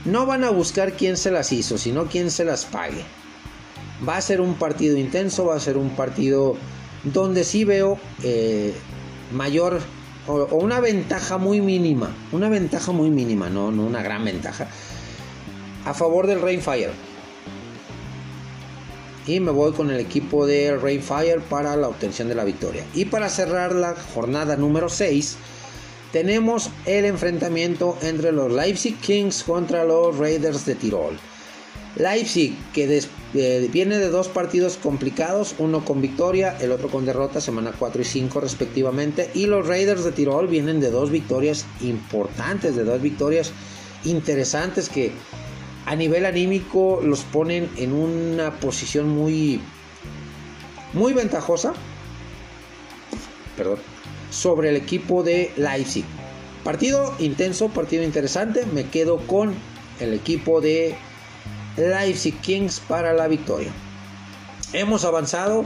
No van a buscar quién se las hizo, sino quién se las pague. Va a ser un partido intenso, va a ser un partido donde sí veo eh, mayor o, una ventaja muy mínima. Una ventaja muy mínima, no, no una gran ventaja a favor del Rainfire. Y me voy con el equipo de Rainfire para la obtención de la victoria. Y para cerrar la jornada número 6, tenemos el enfrentamiento entre los Leipzig Kings contra los Raiders de Tirol. Leipzig, que eh, viene de dos partidos complicados, uno con victoria, el otro con derrota, semana 4 y 5 respectivamente. Y los Raiders de Tirol vienen de dos victorias importantes, de dos victorias interesantes que a nivel anímico los ponen en una posición muy muy ventajosa perdón, sobre el equipo de Leipzig. Partido intenso, partido interesante. Me quedo con el equipo de Leipzig Kings para la victoria. Hemos avanzado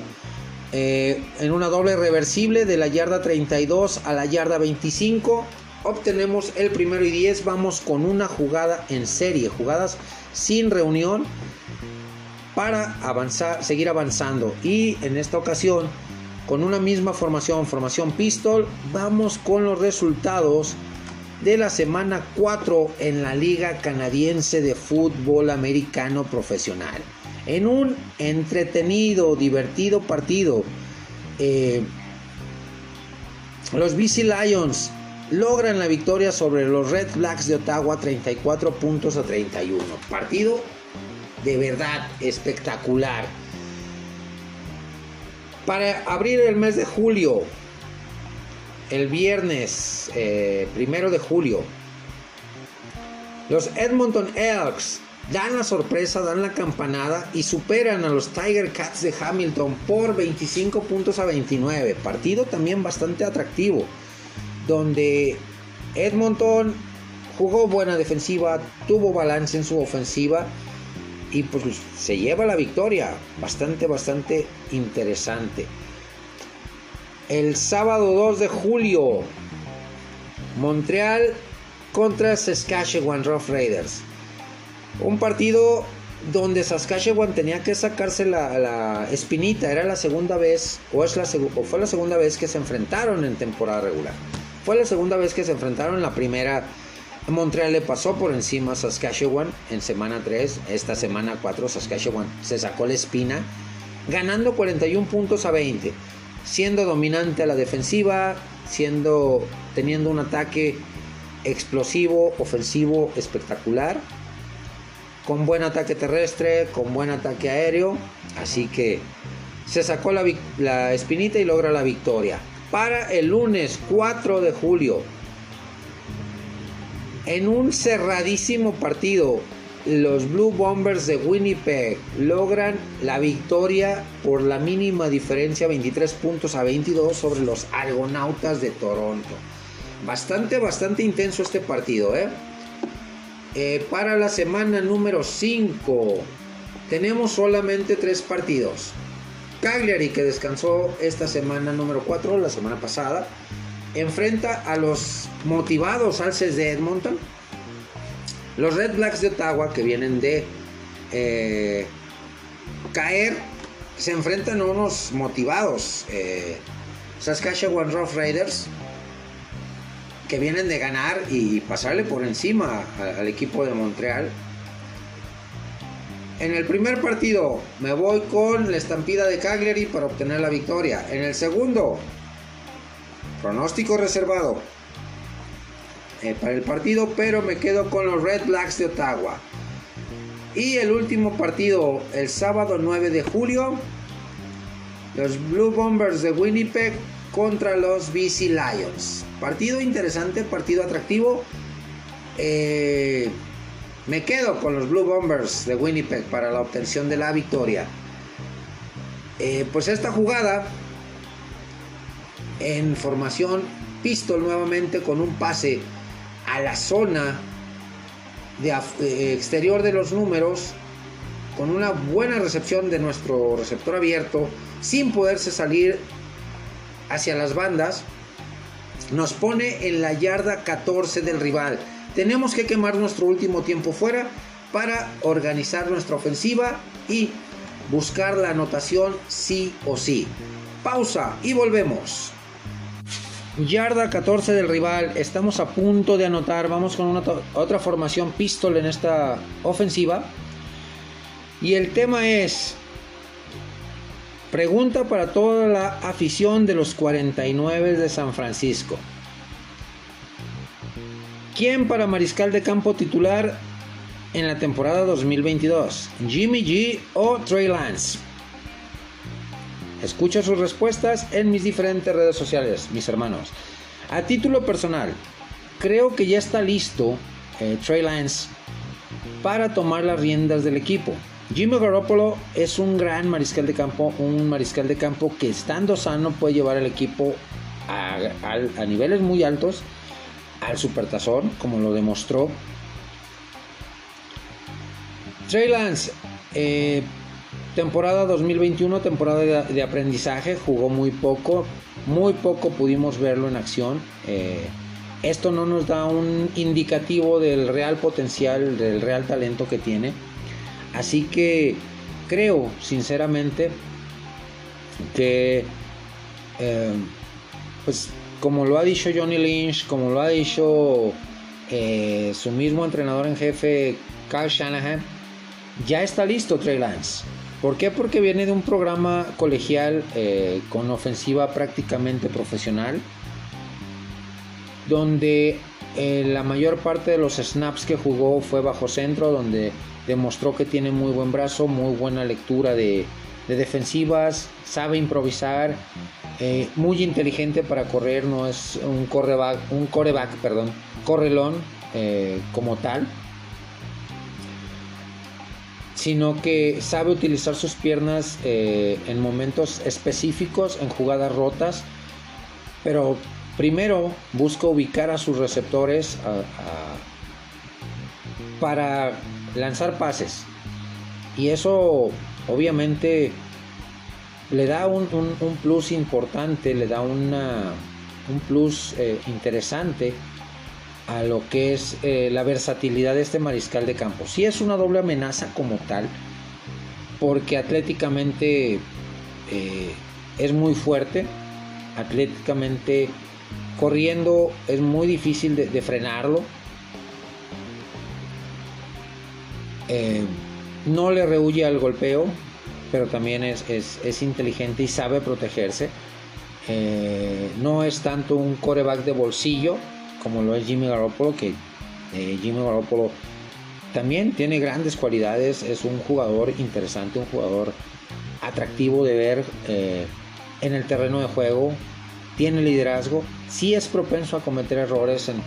eh, en una doble reversible de la yarda 32 a la yarda 25 obtenemos el primero y 10, vamos con una jugada en serie, jugadas sin reunión para avanzar, seguir avanzando. Y en esta ocasión, con una misma formación, formación pistol, vamos con los resultados de la semana 4 en la Liga Canadiense de Fútbol Americano Profesional. En un entretenido, divertido partido, eh, los BC Lions logran la victoria sobre los Red Blacks de Ottawa 34 puntos a 31. Partido de verdad espectacular. Para abrir el mes de julio, el viernes eh, primero de julio, los Edmonton Elks dan la sorpresa, dan la campanada y superan a los Tiger Cats de Hamilton por 25 puntos a 29. Partido también bastante atractivo donde Edmonton jugó buena defensiva, tuvo balance en su ofensiva y pues se lleva la victoria. Bastante, bastante interesante. El sábado 2 de julio, Montreal contra Saskatchewan Rough Raiders. Un partido donde Saskatchewan tenía que sacarse la, espinita. Era la segunda vez, o, es la, o fue la segunda vez que se enfrentaron en temporada regular. Fue la segunda vez que se enfrentaron. La primera, Montreal le pasó por encima a Saskatchewan en semana 3. Esta semana 4, Saskatchewan se sacó la espina, ganando 41 puntos a 20. Siendo dominante a la defensiva, siendo, teniendo un ataque explosivo, ofensivo, espectacular con buen ataque terrestre, con buen ataque aéreo. Así que se sacó la, espinita y logra la victoria. Para el lunes 4 de julio, en un cerradísimo partido, los Blue Bombers de Winnipeg logran la victoria por la mínima diferencia, 23 puntos a 22 sobre los Argonautas de Toronto. Bastante, bastante intenso este partido, ¿eh? Eh, para la semana número 5 tenemos solamente tres partidos. Cagliari, que descansó esta semana número 4, la semana pasada, enfrenta a los motivados alces de Edmonton. Los Red Blacks de Ottawa, que vienen de eh, caer, se enfrentan a unos motivados. Eh, Saskatchewan Rough Raiders, que vienen de ganar y pasarle por encima al, equipo de Montreal. En el primer partido me voy con la estampida de Cagliari para obtener la victoria. En el segundo, pronóstico reservado eh, para el partido, pero me quedo con los Red Blacks de Ottawa. Y el último partido, el sábado 9 de julio, los Blue Bombers de Winnipeg contra los BC Lions. Partido interesante, partido atractivo. Eh, me quedo con los Blue Bombers de Winnipeg para la obtención de la victoria. Eh, pues esta jugada en formación pistol nuevamente con un pase a la zona de eh, exterior de los números con una buena recepción de nuestro receptor abierto sin poderse salir hacia las bandas nos pone en la yarda 14 del rival. Tenemos que quemar nuestro último tiempo fuera para organizar nuestra ofensiva y buscar la anotación sí o sí. Pausa y volvemos. Yarda 14 del rival, estamos a punto de anotar, vamos con otra formación pistol en esta ofensiva. Y el tema es Pregunta para toda la afición de los 49 de San Francisco. ¿Quién para mariscal de campo titular en la temporada 2022? ¿Jimmy G o Trey Lance? Escucha sus respuestas en mis diferentes redes sociales, mis hermanos. A título personal, creo que ya está listo eh, Trey Lance para tomar las riendas del equipo. Jimmy Garoppolo es un gran mariscal de campo, un mariscal de campo que estando sano puede llevar al equipo a, niveles muy altos al supertazón, como lo demostró. Trey Lance, eh, temporada 2021, temporada de, aprendizaje, jugó muy poco, muy poco pudimos verlo en acción. Eh, esto no nos da un indicativo del real potencial, del real talento que tiene. Así que creo sinceramente que, eh, pues como lo ha dicho Johnny Lynch, como lo ha dicho eh, su mismo entrenador en jefe, Kyle Shanahan, ya está listo Trey Lance. ¿Por qué? Porque viene de un programa colegial eh, con ofensiva prácticamente profesional, donde la mayor parte de los snaps que jugó fue bajo centro, donde demostró que tiene muy buen brazo, muy buena lectura de, defensivas, sabe improvisar, eh, muy inteligente para correr, no es un coreback, un coreback, perdón, correlón eh, como tal, sino que sabe utilizar sus piernas eh, en momentos específicos, en jugadas rotas, pero primero busca ubicar a sus receptores, para lanzar pases. Y eso obviamente le da un, plus importante, le da una, un plus eh, interesante a lo que es eh, la versatilidad de este mariscal de campo. Si es una doble amenaza como tal, porque atléticamente eh, es muy fuerte, atléticamente corriendo es muy difícil de, frenarlo. No le rehuye al golpeo, pero también es, inteligente y sabe protegerse. no es tanto un coreback de bolsillo, como lo es Jimmy Garoppolo, que eh, Jimmy Garoppolo también tiene grandes cualidades, es un jugador interesante, un jugador atractivo de ver eh, en el terreno de juego, tiene liderazgo, sí es propenso a cometer errores en,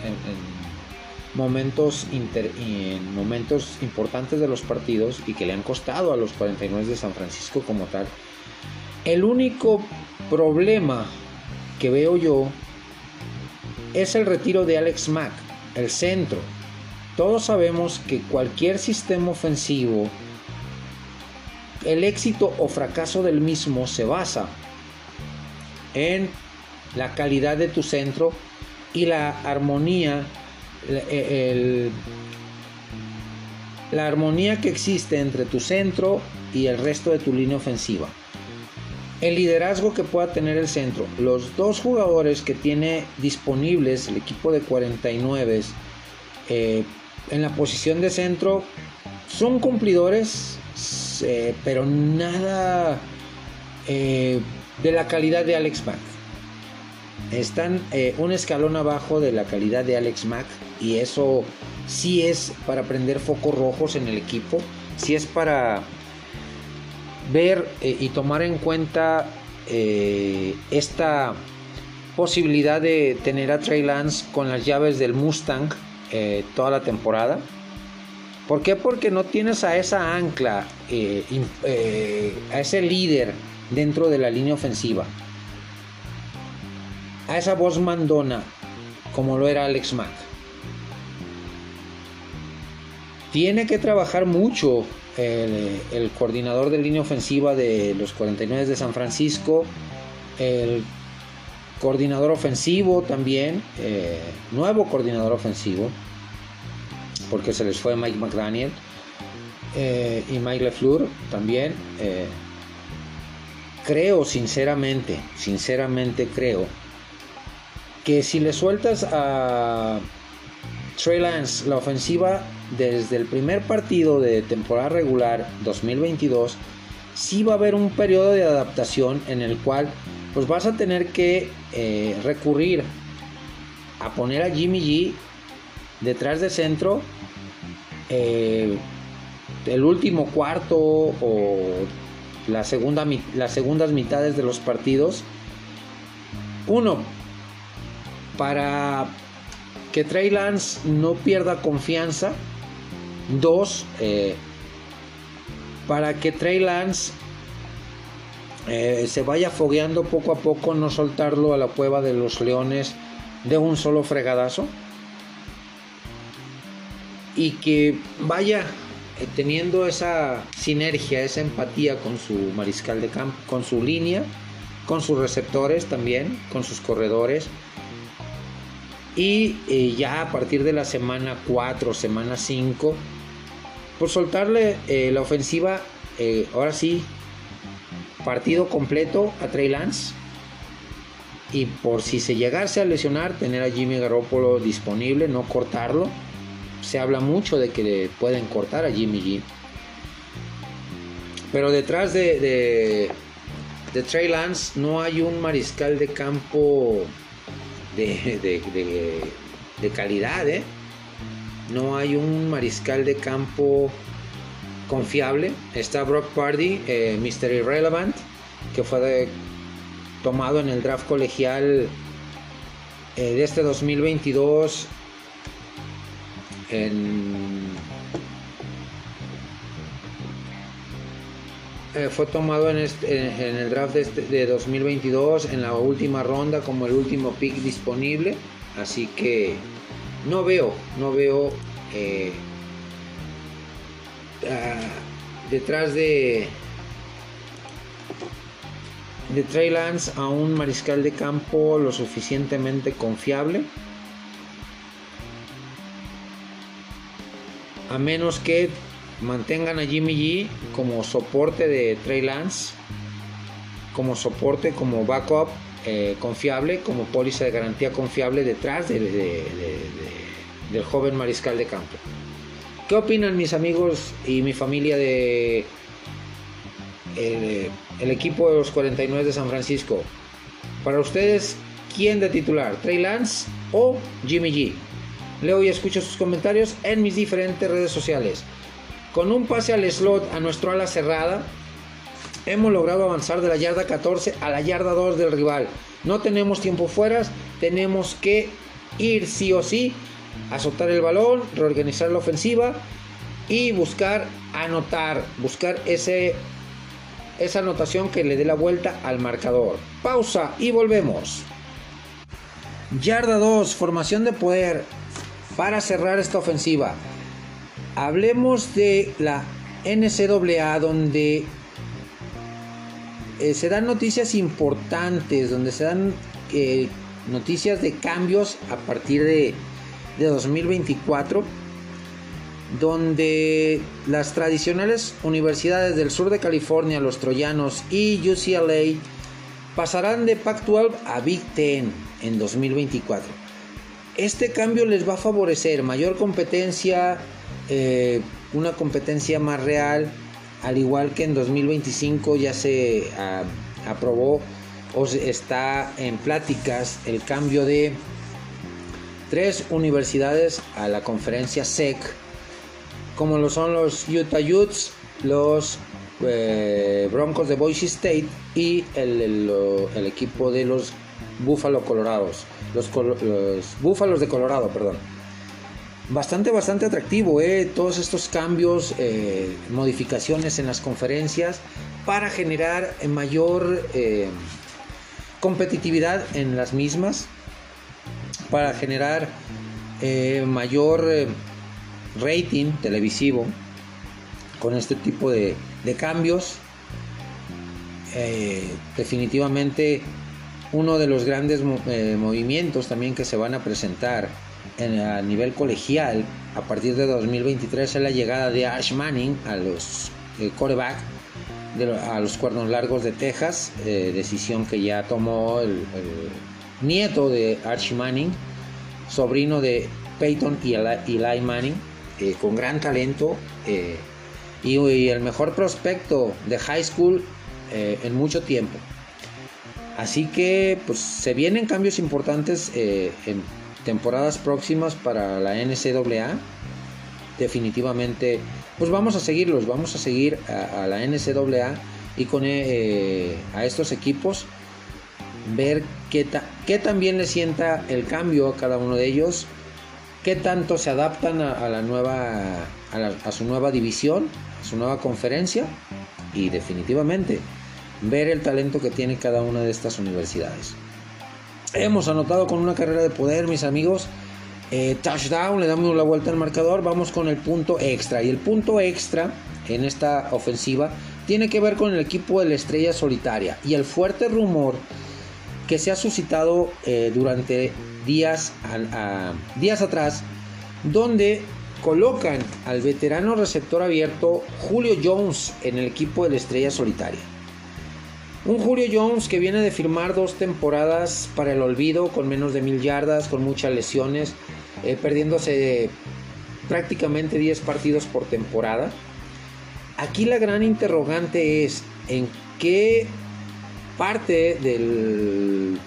momentos, en momentos importantes de los partidos y que le han costado a los 49 de San Francisco como tal. El único problema que veo yo es el retiro de Alex Mack, el centro. Todos sabemos que cualquier sistema ofensivo, el éxito o fracaso del mismo se basa en la calidad de tu centro y la armonía, la armonía que existe entre tu centro y el resto de tu línea ofensiva el liderazgo que pueda tener el centro. Los dos jugadores que tiene disponibles el equipo de 49 eh, en la posición de centro son cumplidores, eh, pero nada eh, de la calidad de Alex Mack. Están un escalón abajo de la calidad de Alex Mack y eso sí es para prender focos rojos en el equipo, sí es para ver eh, y tomar en cuenta eh, esta posibilidad de tener a Trey Lance con las llaves del Mustang eh, toda la temporada. ¿Por qué? Porque no tienes a esa ancla, a ese líder dentro de la línea ofensiva, a esa voz mandona como lo era Alex Mack. Tiene que trabajar mucho el, coordinador de línea ofensiva de los 49 de San Francisco, el coordinador ofensivo también, eh, nuevo coordinador ofensivo, porque se les fue Mike McDaniel eh, y Mike LeFleur también. Eh, creo sinceramente, sinceramente creo que si le sueltas a Trey Lance la ofensiva desde el primer partido de temporada regular 2022, sí va a haber un periodo de adaptación en el cual pues vas a tener que eh, recurrir a poner a Jimmy G detrás de centro eh, el último cuarto o la segunda, las segundas mitades de los partidos. Uno, para que Trey Lance no pierda confianza Dos, eh, para que Trey Lance eh, se vaya fogueando poco a poco, no soltarlo a la cueva de los leones de un solo fregadazo. Y que vaya eh, teniendo esa sinergia, esa empatía con su mariscal de campo, con su línea, con sus receptores también, con sus corredores. Y ya a partir de la semana 4, semana 5, por soltarle eh, la ofensiva, eh, ahora sí, partido completo a Trey Lance. Y por si se llegase a lesionar, tener a Jimmy Garoppolo disponible, no cortarlo. Se habla mucho de que pueden cortar a Jimmy G. Pero detrás de, de, Trey Lance no hay un mariscal de campo de, de, de calidad, ¿eh? no hay un mariscal de campo confiable. Está Brock Party, eh, Mr. Irrelevant, que fue tomado en el draft colegial eh, de este 2022 en, eh, fue tomado en, en, el draft de, este, de 2022 en la última ronda como el último pick disponible así que no veo, no veo eh, ah, detrás de de Trey Lance a un mariscal de campo lo suficientemente confiable. A menos que mantengan a Jimmy G como soporte de Trey Lance, como soporte, como backup eh, confiable, como póliza de garantía confiable detrás del joven mariscal de campo. ¿Qué opinan mis amigos y mi familia de el, el equipo de los 49 de San Francisco? Para ustedes, ¿quién de titular? ¿Trey Lance o Jimmy G? Leo y escucho sus comentarios en mis diferentes redes sociales. Con un pase al slot a nuestro ala cerrada, hemos logrado avanzar de la yarda 14 a la yarda 2 del rival. No tenemos tiempo fuera, tenemos que ir sí o sí a soltar el balón, reorganizar la ofensiva y buscar anotar, buscar ese, esa anotación que le dé la vuelta al marcador. Pausa y volvemos. Yarda 2, formación de poder para cerrar esta ofensiva. Hablemos de la NCAA donde eh, se dan noticias importantes, donde se dan eh, noticias de cambios a partir de, de 2024, donde las tradicionales universidades del sur de California, los troyanos y UCLA, pasarán de Pac-12 a Big Ten en 2024. Este cambio les va a favorecer mayor competencia, eh, una competencia más real, al igual que en 2025 ya se ah, aprobó o está en pláticas el cambio de tres universidades a la conferencia SEC, como lo son los Utah Utes, los eh, Broncos de Boise State y el, equipo de los Buffalo Colorados, los, los Búfalos de Colorado, perdón bastante, bastante atractivo, ¿eh? todos estos cambios, eh, modificaciones en las conferencias para generar mayor eh, competitividad en las mismas, para generar mayor rating televisivo con este tipo de, de cambios. definitivamente uno de los grandes movimientos también que se van a presentar a nivel colegial a partir de 2023 es la llegada de Ash Manning a los coreback a los cuernos largos de Texas, eh, decisión que ya tomó el, nieto de Archie Manning, sobrino de Peyton y Eli Manning, eh, con gran talento eh, y, el mejor prospecto de high school en mucho tiempo. Así que pues se vienen cambios importantes en temporadas próximas para la NCAA, definitivamente, pues vamos a seguirlos, vamos a seguir a, la NCAA y con eh, a estos equipos, ver qué, qué también le sienta el cambio a cada uno de ellos, qué tanto se adaptan a, la nueva, a, a su nueva división, a su nueva conferencia y definitivamente ver el talento que tiene cada una de estas universidades. Hemos anotado con una carrera de poder, mis amigos. Eh, touchdown, le damos la vuelta al marcador. Vamos con el punto extra. Y el punto extra en esta ofensiva tiene que ver con el equipo de la estrella solitaria y el fuerte rumor que se ha suscitado eh, durante días, días atrás, donde colocan al veterano receptor abierto Julio Jones en el equipo de la estrella solitaria. Un Julio Jones que viene de firmar dos temporadas para el olvido, con menos de mil yardas, con muchas lesiones, eh, perdiéndose prácticamente 10 partidos por temporada. Aquí la gran interrogante es en qué parte del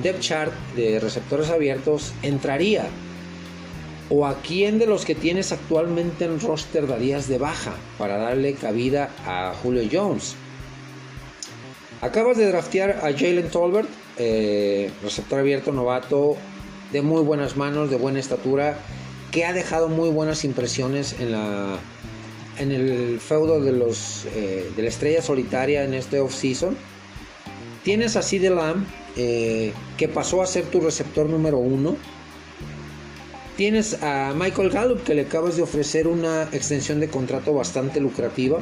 depth chart de receptores abiertos entraría o a quién de los que tienes actualmente en roster darías de baja para darle cabida a Julio Jones. Acabas de draftear a Jalen Tolbert, eh, receptor abierto novato, de muy buenas manos, de buena estatura, que ha dejado muy buenas impresiones en, la, en el feudo de, los, eh, de la estrella solitaria en este off-season. Tienes a CD Lamb, eh, que pasó a ser tu receptor número uno. Tienes a Michael Gallup que le acabas de ofrecer una extensión de contrato bastante lucrativa.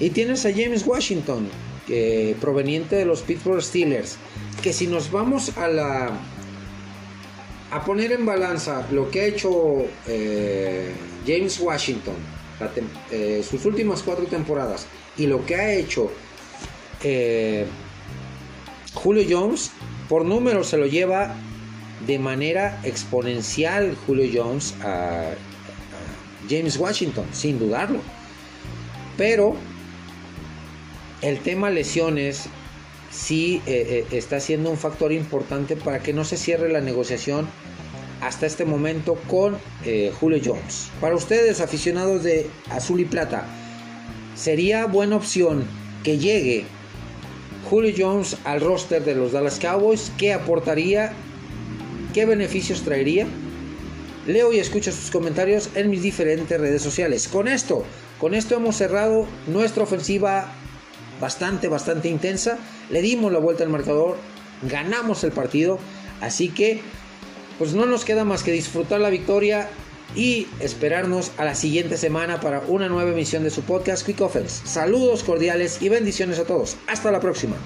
Y tienes a James Washington, proveniente de los Pittsburgh Steelers, que si nos vamos a la a poner en balanza lo que ha hecho eh, James Washington eh, sus últimas cuatro temporadas y lo que ha hecho eh, Julio Jones por número se lo lleva de manera exponencial Julio Jones a, James Washington, sin dudarlo. Pero el tema lesiones sí eh, eh, está siendo un factor importante para que no se cierre la negociación hasta este momento con eh, Julio Jones. Para ustedes, aficionados de Azul y Plata, sería buena opción que llegue Julio Jones al roster de los Dallas Cowboys. ¿Qué aportaría ¿Qué beneficios traería? Leo y escucho sus comentarios en mis diferentes redes sociales. Con esto, con esto hemos cerrado nuestra ofensiva bastante, bastante intensa. Le dimos la vuelta al marcador, ganamos el partido. Así que, pues no nos queda más que disfrutar la victoria y esperarnos a la siguiente semana para una nueva emisión de su podcast Quick Offense. Saludos cordiales y bendiciones a todos. Hasta la próxima.